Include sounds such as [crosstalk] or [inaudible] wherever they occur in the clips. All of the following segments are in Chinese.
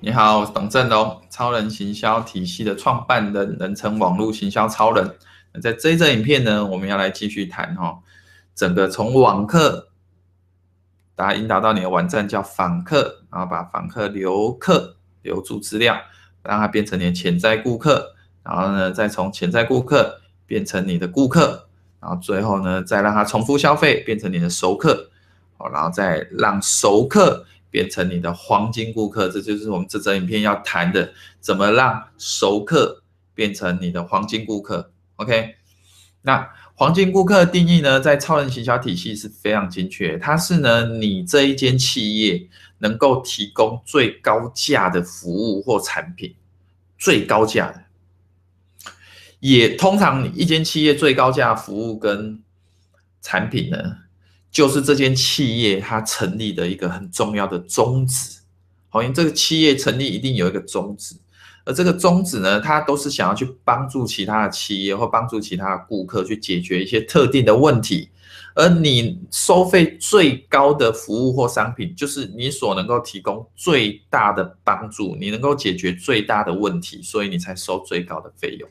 你好，董振龙，超人行销体系的创办人，人称网络行销超人。那在这一则影片呢，我们要来继续谈哈，整个从网客，大家引导到你的网站叫访客，然后把访客留客留住资料，让它变成你的潜在顾客，然后呢，再从潜在顾客变成你的顾客，然后最后呢，再让它重复消费，变成你的熟客，好，然后再让熟客。变成你的黄金顾客，这就是我们这则影片要谈的，怎么让熟客变成你的黄金顾客。OK，那黄金顾客的定义呢，在超人行销体系是非常精确，它是呢，你这一间企业能够提供最高价的服务或产品，最高价的，也通常你一间企业最高价服务跟产品呢，就是这间企业它成立的一个很重要的宗旨，好，因为这个企业成立一定有一个宗旨，而这个宗旨呢，它都是想要去帮助其他的企业或帮助其他的顾客去解决一些特定的问题，而你收费最高的服务或商品，就是你所能够提供最大的帮助，你能够解决最大的问题，所以你才收最高的费用，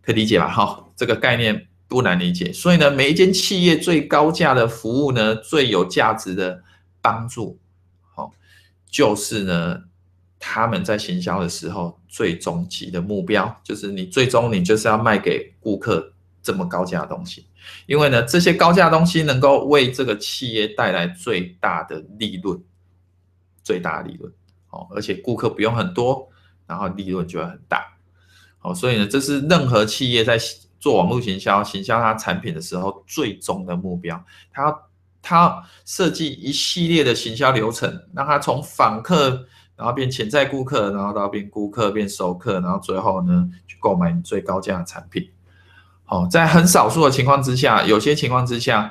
可以理解吧？哈，这个概念。不难理解，所以呢，每一间企业最高价的服务呢，最有价值的帮助，好，就是呢，他们在行销的时候最终极的目标，就是你最终你就是要卖给顾客这么高价的东西，因为呢，这些高价的东西能够为这个企业带来最大的利润，最大利润，好，而且顾客不用很多，然后利润就会很大，好，所以呢，这是任何企业在。做网络行销，行销它产品的时候，最终的目标，它它设计一系列的行销流程，让它从访客，然后变潜在顾客，然后到变顾客，变熟客，然后最后呢，去购买你最高价的产品。好，在很少数的情况之下，有些情况之下，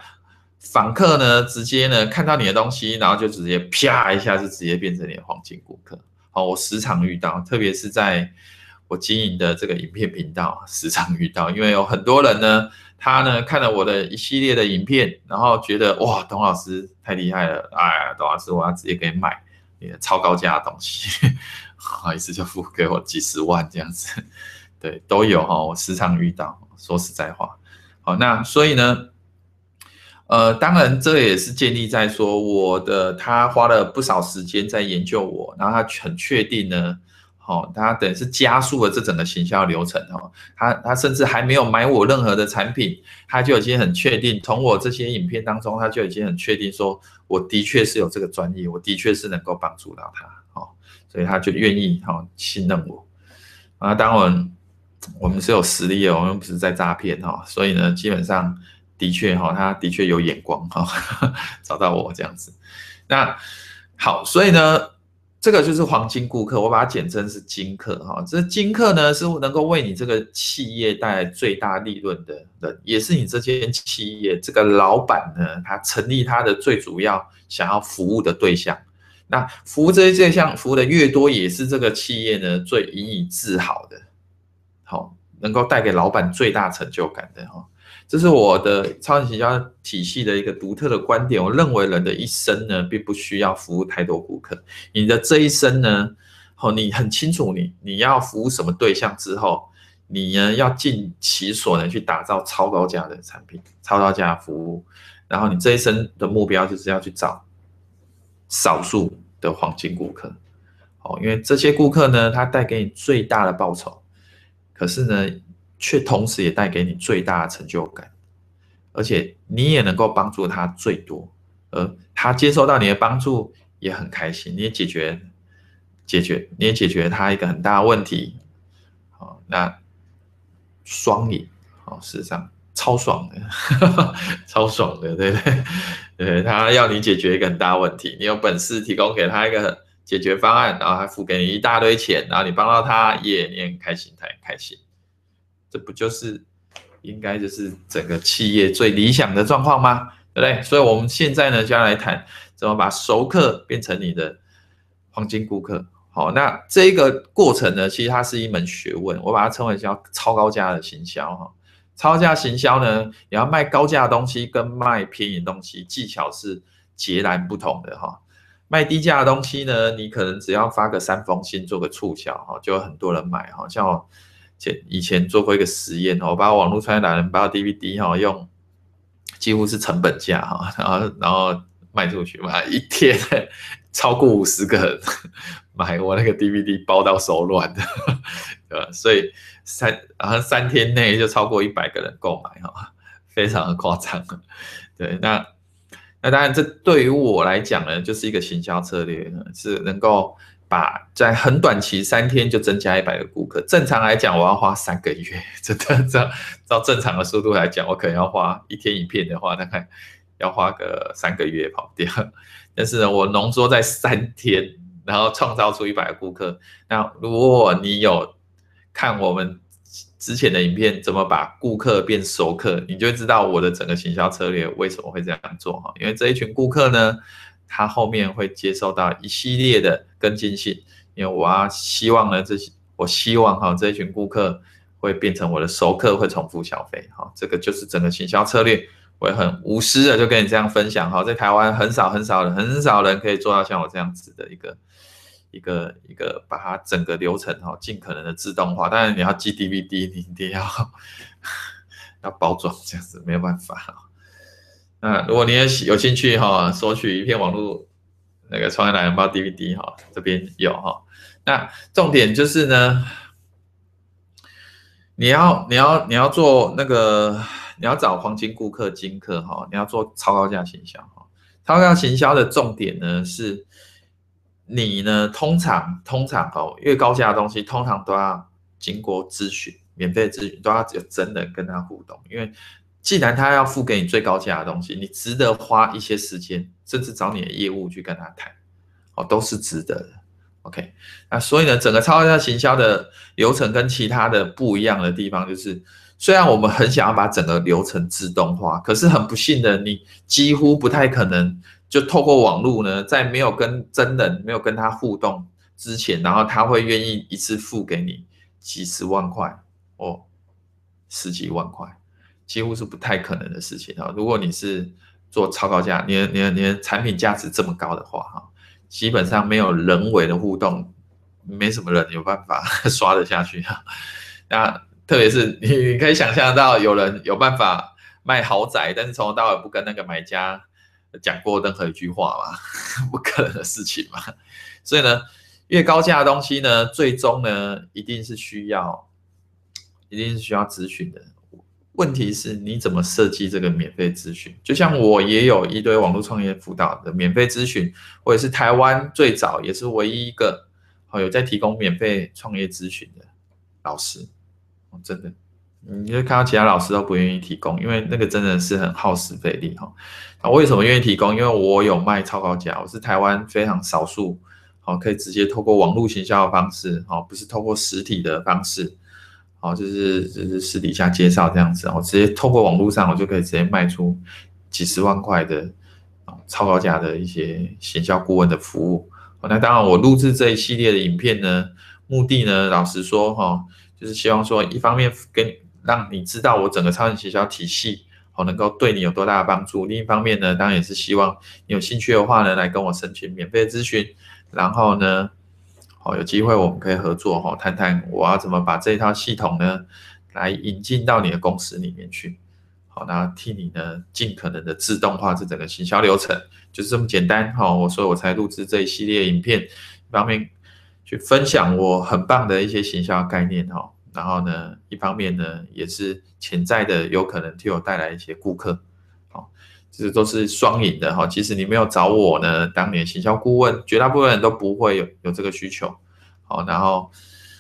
访客呢，直接呢看到你的东西，然后就直接啪一下，就直接变成你的黄金顾客。好，我时常遇到，特别是在。我经营的这个影片频道，时常遇到，因为有很多人呢，他呢看了我的一系列的影片，然后觉得哇，董老师太厉害了，哎，董老师我要直接给你买你的超高价的东西，[laughs] 好意思就付给我几十万这样子，[laughs] 对，都有哈，我时常遇到，说实在话，好，那所以呢，呃，当然这也是建立在说我的他花了不少时间在研究我，然后他很确定呢。哦，他等于是加速了这整个行销流程哦，他他甚至还没有买我任何的产品，他就已经很确定，从我这些影片当中，他就已经很确定说，我的确是有这个专业，我的确是能够帮助到他，哦，所以他就愿意哈信任我。啊，当然我们是有实力的，我们不是在诈骗哈，所以呢，基本上的确哈，他的确有眼光哈，[laughs] 找到我这样子。那好，所以呢。这个就是黄金顾客，我把它简称是金客哈。这金客呢，是能够为你这个企业带来最大利润的人，也是你这间企业这个老板呢，他成立他的最主要想要服务的对象。那服务这些对象服务的越多，也是这个企业呢最引以自豪的，好，能够带给老板最大成就感的哈。这是我的超人行销体系的一个独特的观点。我认为人的一生呢，并不需要服务太多顾客。你的这一生呢，哦，你很清楚你你要服务什么对象之后，你呢要尽其所能去打造超高价的产品、超高价的服务。然后你这一生的目标就是要去找少数的黄金顾客。哦，因为这些顾客呢，他带给你最大的报酬。可是呢，却同时也带给你最大的成就感，而且你也能够帮助他最多，而他接受到你的帮助也很开心，你也解决解决你也解决他一个很大的问题，好，那双赢，好，事实上超爽的，[laughs] 超爽的，对不对？[laughs] 对，他要你解决一个很大问题，你有本事提供给他一个解决方案，然后还付给你一大堆钱，然后你帮到他，也你也很开心，他也开心。这不就是应该就是整个企业最理想的状况吗？对不对？所以我们现在呢，就要来谈怎么把熟客变成你的黄金顾客。好，那这个过程呢，其实它是一门学问，我把它称为叫超高价的行销哈。超价行销呢，你要卖高价的东西跟卖便宜的东西，技巧是截然不同的哈。卖低价的东西呢，你可能只要发个三封信，做个促销哈，就有很多人买哈。像前以前做过一个实验，我把网络创业达人把 DVD 哈用几乎是成本价哈，然后然后卖出去嘛，一天超过五十个人买我那个 DVD 包到手软的，对吧？所以三然后三天内就超过一百个人购买哈，非常的夸张。对，那。那当然，这对于我来讲呢，就是一个行销策略，是能够把在很短期三天就增加一百个顾客。正常来讲，我要花三个月，[laughs] 真的照照正常的速度来讲，我可能要花一天一片的话，大概要花个三个月跑掉。但是呢，我浓缩在三天，然后创造出一百个顾客。那如果你有看我们。之前的影片怎么把顾客变熟客，你就知道我的整个行销策略为什么会这样做哈。因为这一群顾客呢，他后面会接收到一系列的跟进信，因为我要希望呢，这些我希望哈这一群顾客会变成我的熟客，会重复消费哈。这个就是整个行销策略，我也很无私的就跟你这样分享哈。在台湾很少很少人很少人可以做到像我这样子的一个。一个一个把它整个流程哈，尽可能的自动化。当然你要寄 DVD，你一定要要包装这样子，没有办法。那如果你也有兴趣哈，索取一片网络那个创业懒人包 DVD 哈，这边有哈。那重点就是呢，你要你要你要做那个，你要找黄金顾客金客哈，你要做超高价行销哈。超高价行销的重点呢是。你呢？通常通常哦，越高价的东西，通常都要经过咨询，免费咨询都要有真人跟他互动。因为既然他要付给你最高价的东西，你值得花一些时间，甚至找你的业务去跟他谈，哦，都是值得的。OK，那所以呢，整个超高价行销的流程跟其他的不一样的地方，就是虽然我们很想要把整个流程自动化，可是很不幸的，你几乎不太可能。就透过网络呢，在没有跟真人、没有跟他互动之前，然后他会愿意一次付给你几十万块哦，十几万块，几乎是不太可能的事情啊。如果你是做超高价，你、你、你产品价值这么高的话，哈，基本上没有人为的互动，没什么人有办法 [laughs] 刷得下去哈。那特别是你，你可以想象到有人有办法卖豪宅，但是从头到尾不跟那个买家。讲过任何一句话嘛？[laughs] 不可能的事情嘛。所以呢，越高价的东西呢，最终呢，一定是需要，一定是需要咨询的。问题是你怎么设计这个免费咨询？就像我也有一堆网络创业辅导的免费咨询，我也是台湾最早也是唯一一个好有在提供免费创业咨询的老师。真的。你就看到其他老师都不愿意提供，因为那个真的是很耗时费力哈。那为什么愿意提供？因为我有卖超高价，我是台湾非常少数，好可以直接透过网络行销的方式，好不是透过实体的方式，好就是就是私底下介绍这样子，我直接透过网络上，我就可以直接卖出几十万块的超高价的一些行销顾问的服务。那当然，我录制这一系列的影片呢，目的呢，老实说哈，就是希望说，一方面跟让你知道我整个超人行销体系，好能够对你有多大的帮助。另一方面呢，当然也是希望你有兴趣的话呢，来跟我申请免费咨询。然后呢，有机会我们可以合作哈，谈谈我要怎么把这套系统呢，来引进到你的公司里面去。好，那替你呢，尽可能的自动化这整个行销流程，就是这么简单哈。我所以我才录制这一系列影片，一方面去分享我很棒的一些行销概念哈。然后呢，一方面呢，也是潜在的有可能替我带来一些顾客，好，这是都是双赢的哈。其实你没有找我呢，当年行销顾问，绝大部分人都不会有有这个需求，好，然后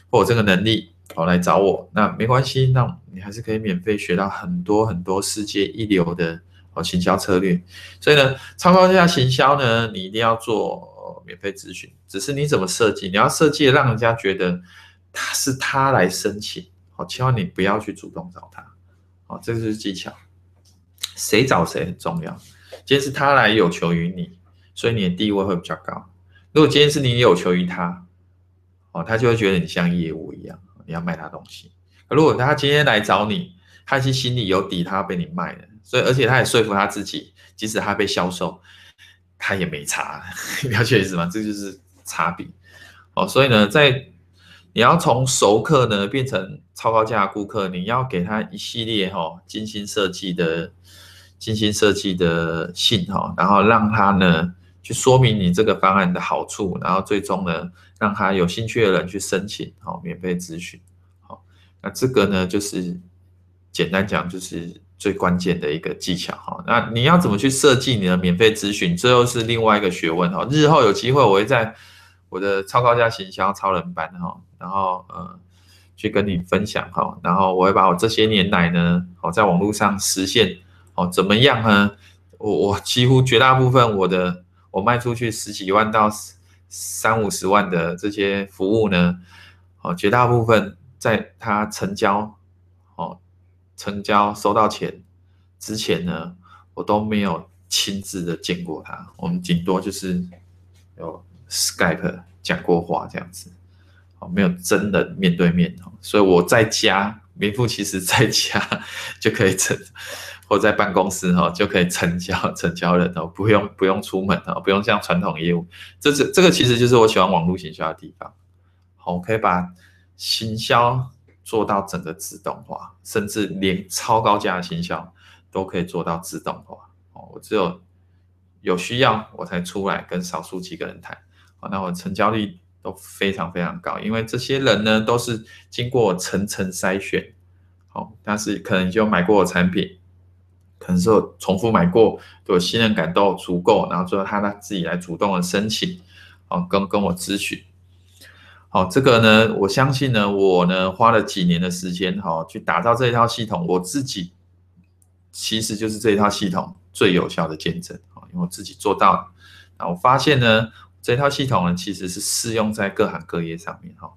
或有这个能力，好来找我，那没关系，那你还是可以免费学到很多很多世界一流的哦行销策略。所以呢，超高价行销呢，你一定要做免费咨询，只是你怎么设计，你要设计让人家觉得。他是他来申请，好，千万你不要去主动找他，好，这个是技巧。谁找谁很重要。今天是他来有求于你，所以你的地位会比较高。如果今天是你有求于他，哦，他就会觉得你像业务一样，你要卖他东西。如果他今天来找你，他其实心里有底，他要被你卖的，所以而且他也说服他自己，即使他被销售，他也没差，[laughs] 了解意思吗？这就是差别。哦，所以呢，在你要从熟客呢变成超高价顾客，你要给他一系列哈、哦、精心设计的精心设计的信哈、然后让他呢去说明你这个方案的好处，然后最终呢让他有兴趣的人去申请好、免费咨询。好、那这个呢就是简单讲就是最关键的一个技巧哈、那你要怎么去设计你的免费咨询，这又是另外一个学问哈、日后有机会我会在。我的超高价行销超人班哈，然后呃，去跟你分享哈，然后我会把我这些年来呢，我，在网络上实现哦怎么样呢？我我几乎绝大部分我的我卖出去十几万到三五十万的这些服务呢，哦，绝大部分在他成交哦成交收到钱之前呢，我都没有亲自的见过他，我们顶多就是有。Skype 讲过话这样子，哦，没有真的面对面哦，所以我在家，名副其实在家 [laughs] 就可以成，或在办公室哈就可以成交成交人哦，不用不用出门哦，不用像传统业务，这是这个其实就是我喜欢网络行销的地方，好，我可以把行销做到整个自动化，甚至连超高价的行销都可以做到自动化。哦，我只有有需要我才出来跟少数几个人谈。好那我成交率都非常非常高，因为这些人呢都是经过层层筛选，好，但是可能就买过我产品，可能是重复买过，对我信任感都足够，然后最后他他自己来主动的申请，哦，跟跟我咨询，好，这个呢，我相信呢，我呢花了几年的时间，哈，去打造这一套系统，我自己其实就是这一套系统最有效的见证，啊，因为我自己做到了，那我发现呢。这套系统呢，其实是适用在各行各业上面哈，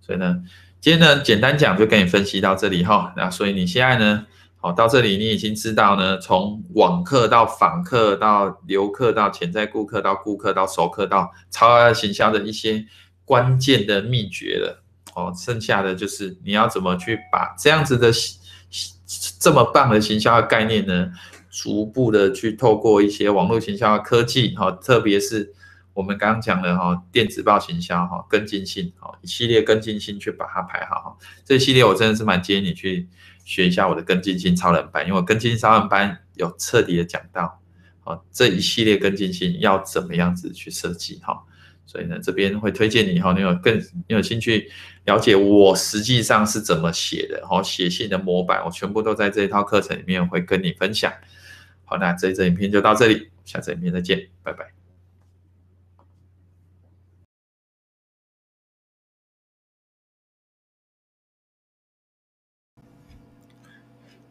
所以呢，今天呢，简单讲就跟你分析到这里哈，那所以你现在呢，好到这里你已经知道呢，从网客到访客到留客到潜在顾客到顾客到熟客到超高行销的一些关键的秘诀了哦，剩下的就是你要怎么去把这样子的这么棒的行销的概念呢，逐步的去透过一些网络行销的科技哈，特别是。我们刚刚讲的哈，电子报行销哈，跟进性哈，一系列跟进性去把它排好哈。这系列我真的是蛮建议你去学一下我的跟进性超人班，因为跟进性超人班有彻底的讲到，哦，这一系列跟进性要怎么样子去设计哈。所以呢，这边会推荐你哈，你有更你有兴趣了解我实际上是怎么写的，哈，写信的模板我全部都在这一套课程里面会跟你分享。好，那这一支影片就到这里，下次影片再见，拜拜。